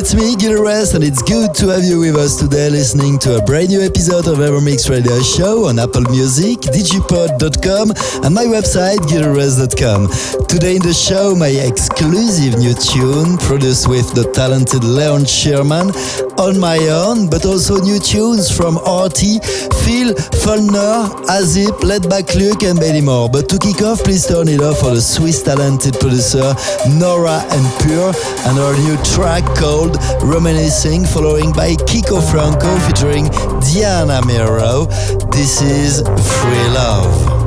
It's me, Gil and it's good to have you with us today listening to a brand new episode of Evermix Radio Show on Apple Music, digipod.com, and my website, gileverest.com. Today in the show, my exclusive new tune produced with the talented Leon Sherman on my own, but also new tunes from Artie, Phil, Fuldner, Azip, Back Luke, and many more. But to kick off, please turn it off for the Swiss talented producer Nora En Pure and our new track called Reminiscing, following by Kiko Franco featuring Diana Miro. This is Free Love.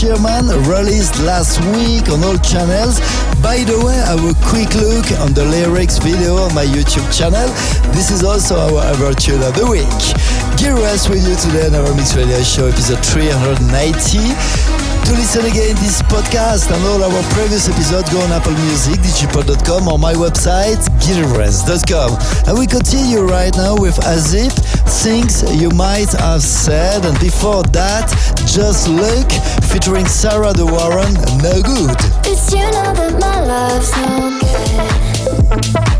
Sherman, released last week on all channels. By the way, have a quick look on the lyrics video on my YouTube channel. This is also our ever tune of the week. Gear Rest with you today on EverMix Radio Show, episode 390. To listen again this podcast and all our previous episodes, go on Apple Music, digipod.com or my website, gileverest.com. And we continue right now with Azip, Things You Might Have Said. And before that, Just Look, featuring Sarah De Warren, No Good. It's you know that my love's no good.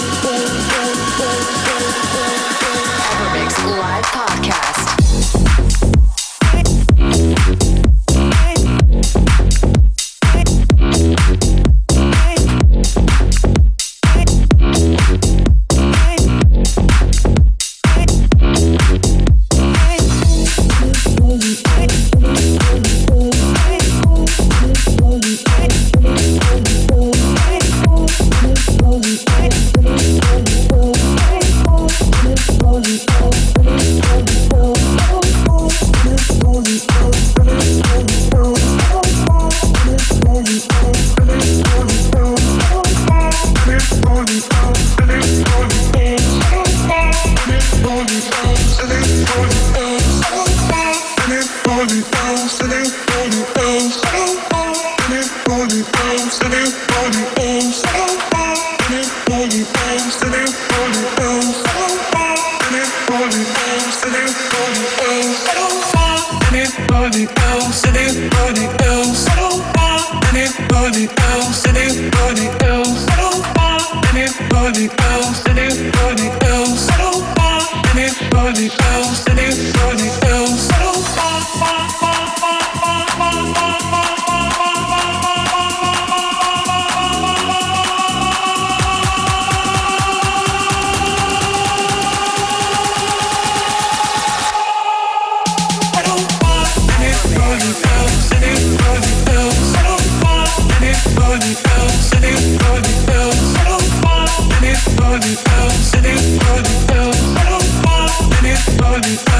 eyes.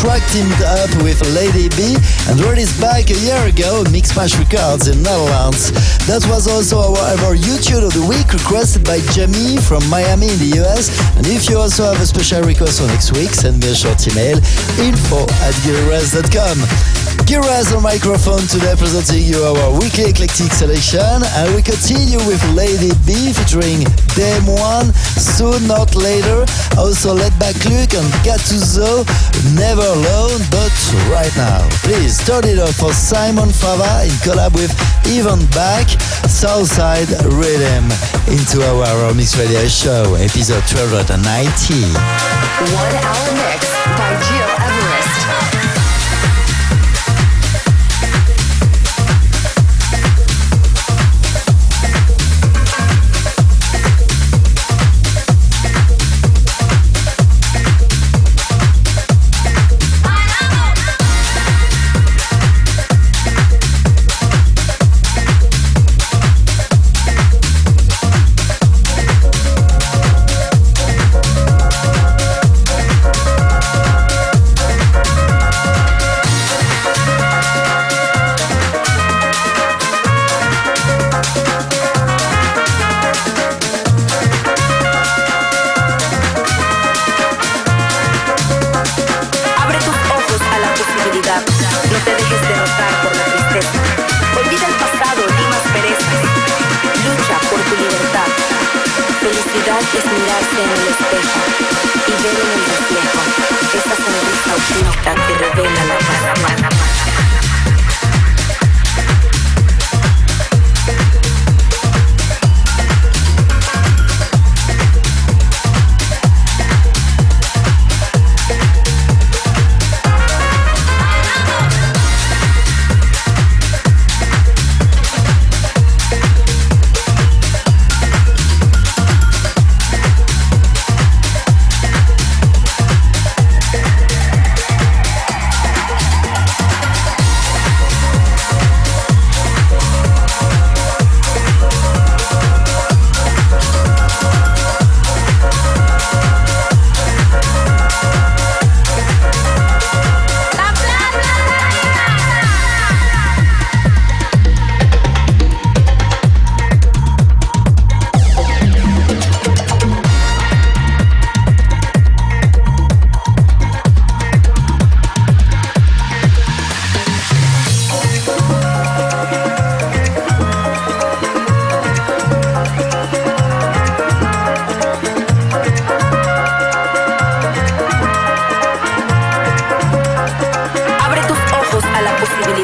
Track teamed up with Lady B and released back a year ago on Mixmash Records in Netherlands. That was also our ever YouTube of the week requested by Jamie from Miami in the US. And if you also have a special request for next week, send me a short email info at gileverest.com. Giras on microphone today presenting you our weekly eclectic selection and we continue with Lady B featuring Dame One, soon not later. Also Laidback Luke and Gattuso, Never Alone, but right now. Please turn it up for Simon Fava in collab with Even Back, Southside Rhythm into our Mix Radio Show, episode 1290. One hour mix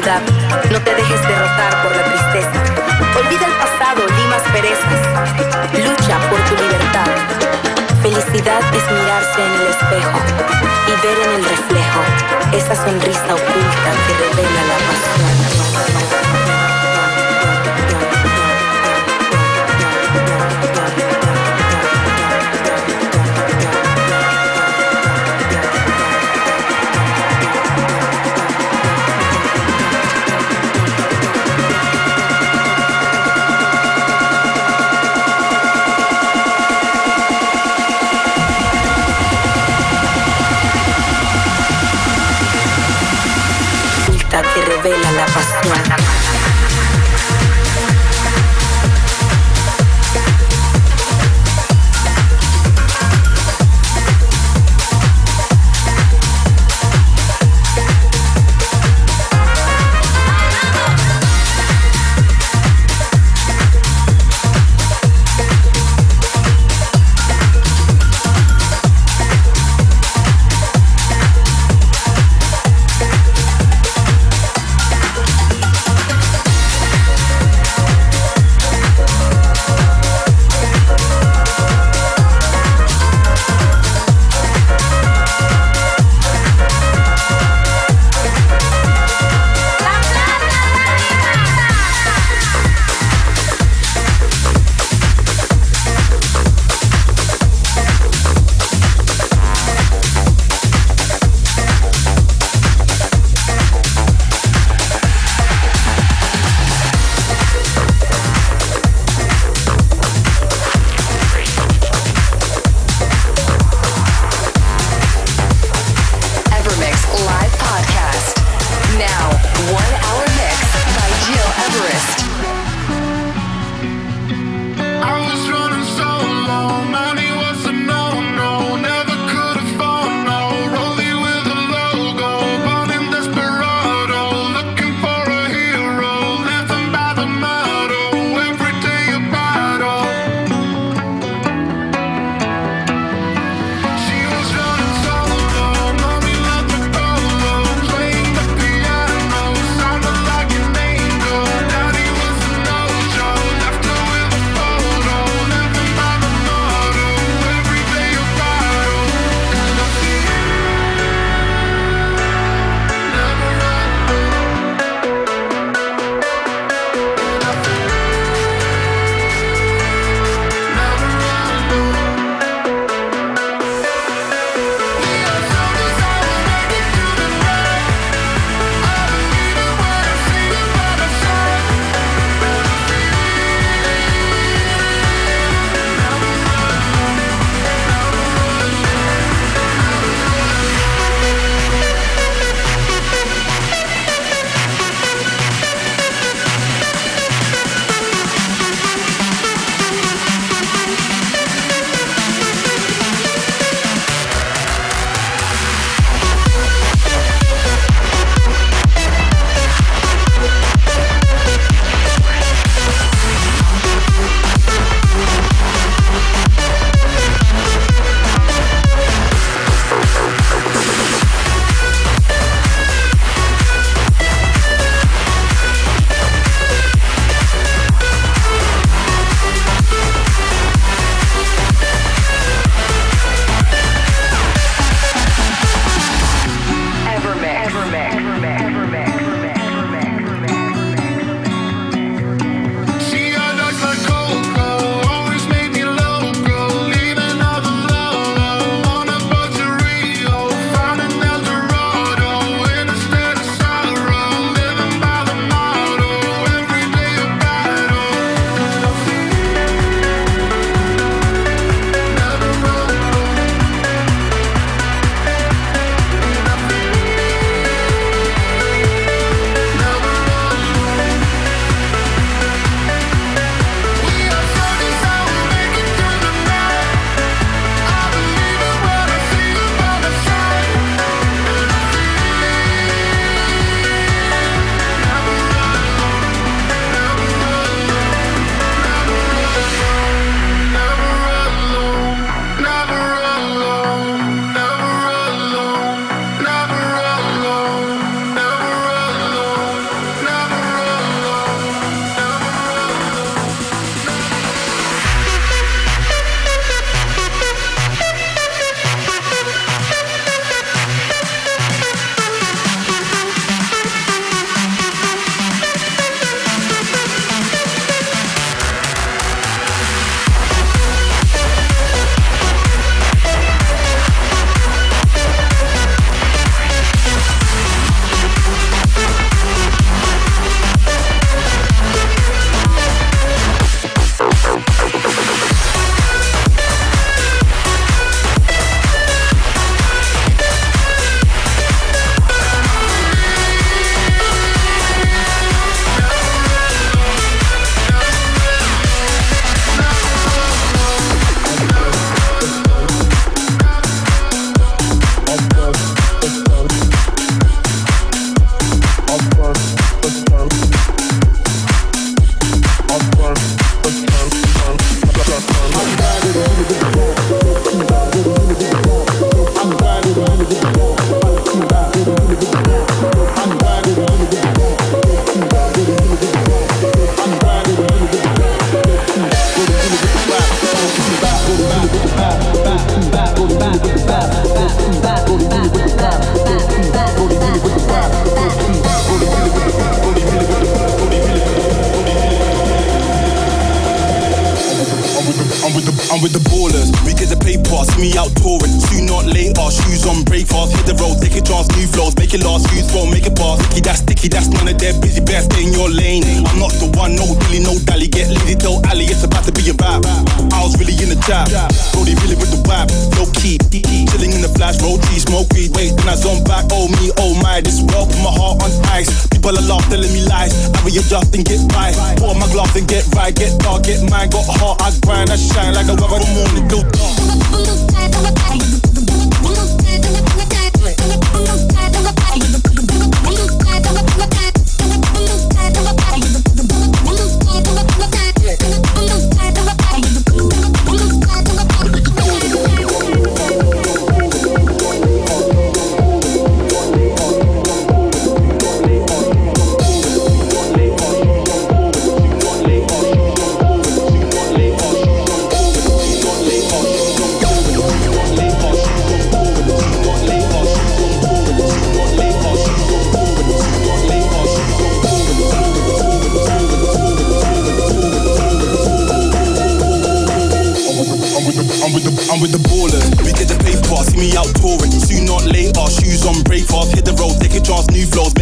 No te dejes derrotar por la tristeza. Olvida el pasado, limas perezas. Lucha por tu libertad. Felicidad es mirarse en el espejo y ver en el reflejo esa sonrisa oculta que revela la pasión. vela la pasión.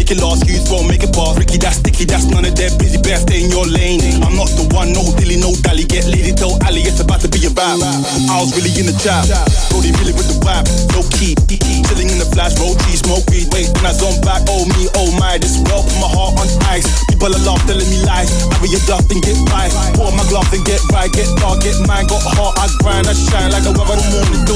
make it last, use won't make it past. Ricky, that's sticky, that's none of their busy Best stay in your lane. I'm not the one, no dilly, no dally, get lady, tell Ali it's about to be a vibe. I was really in the trap. Brody really with the vibe, no key, chilling in the flash, roll cheese, smoke weed, wait, when I zone back, oh me, oh my, this well, put my heart on ice. People are laughing, telling me lies, I be adopt and get by, pour my glove and get right, get dark, get mine, got heart, I grind, I shine like a weather in the morning, do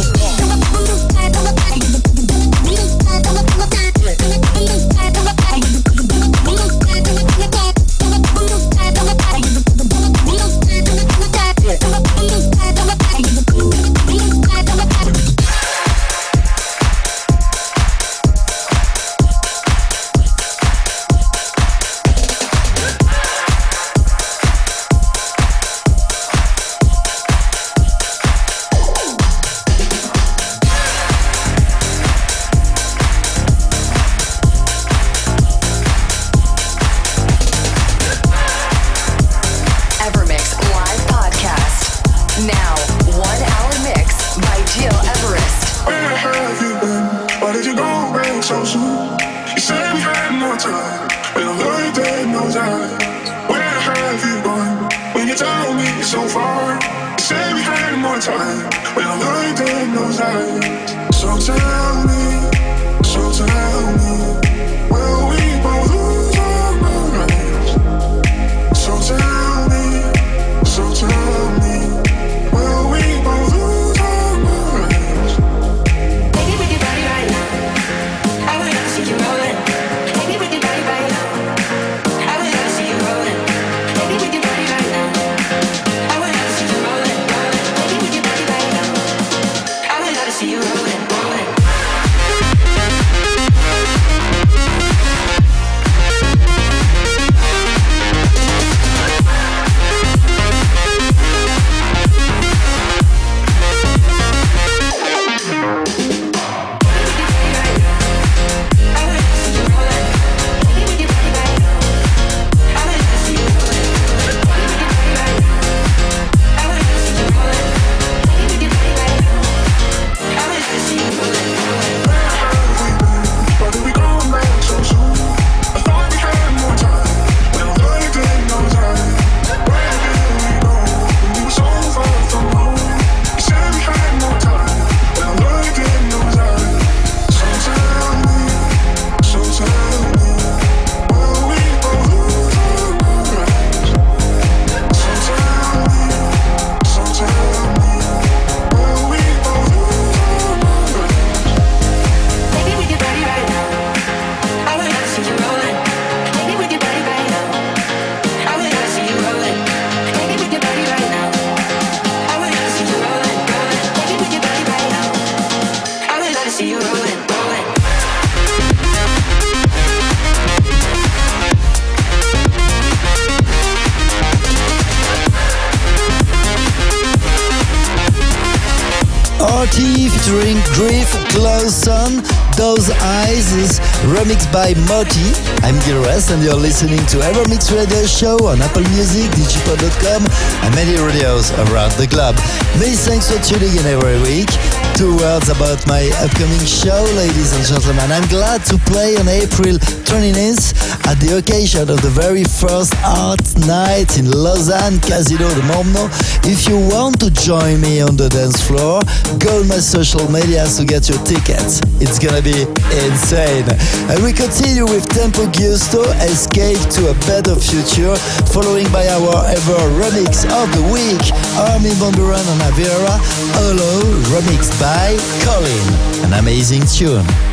by Moti. I'm Gil Everest and you're listening to EverMix Radio Show on Apple Music, digipod.com and many radios around the globe. Many thanks for tuning in every week. Two words about my upcoming show, ladies and gentlemen. I'm glad to play on April 29th at the occasion of the very first art night in Lausanne, Casino de Montbenon. If you want to join me on the dance floor, go on my social media to get your tickets. It's gonna be insane. And we continue with Tempo Giusto, Escape to a Better Future, following by our ever remix of the week, Armin van and Avira, Hello, remixed by Colin. An amazing tune.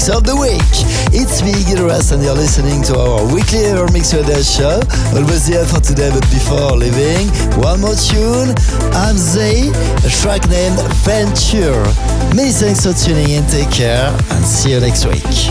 Remix of the week. It's me, Gilras, and you're listening to our weekly EverMix Radio show. Almost end for today, but before leaving, one more tune. I'm Zay, a track named Venture. Many thanks for tuning in, take care, and see you next week.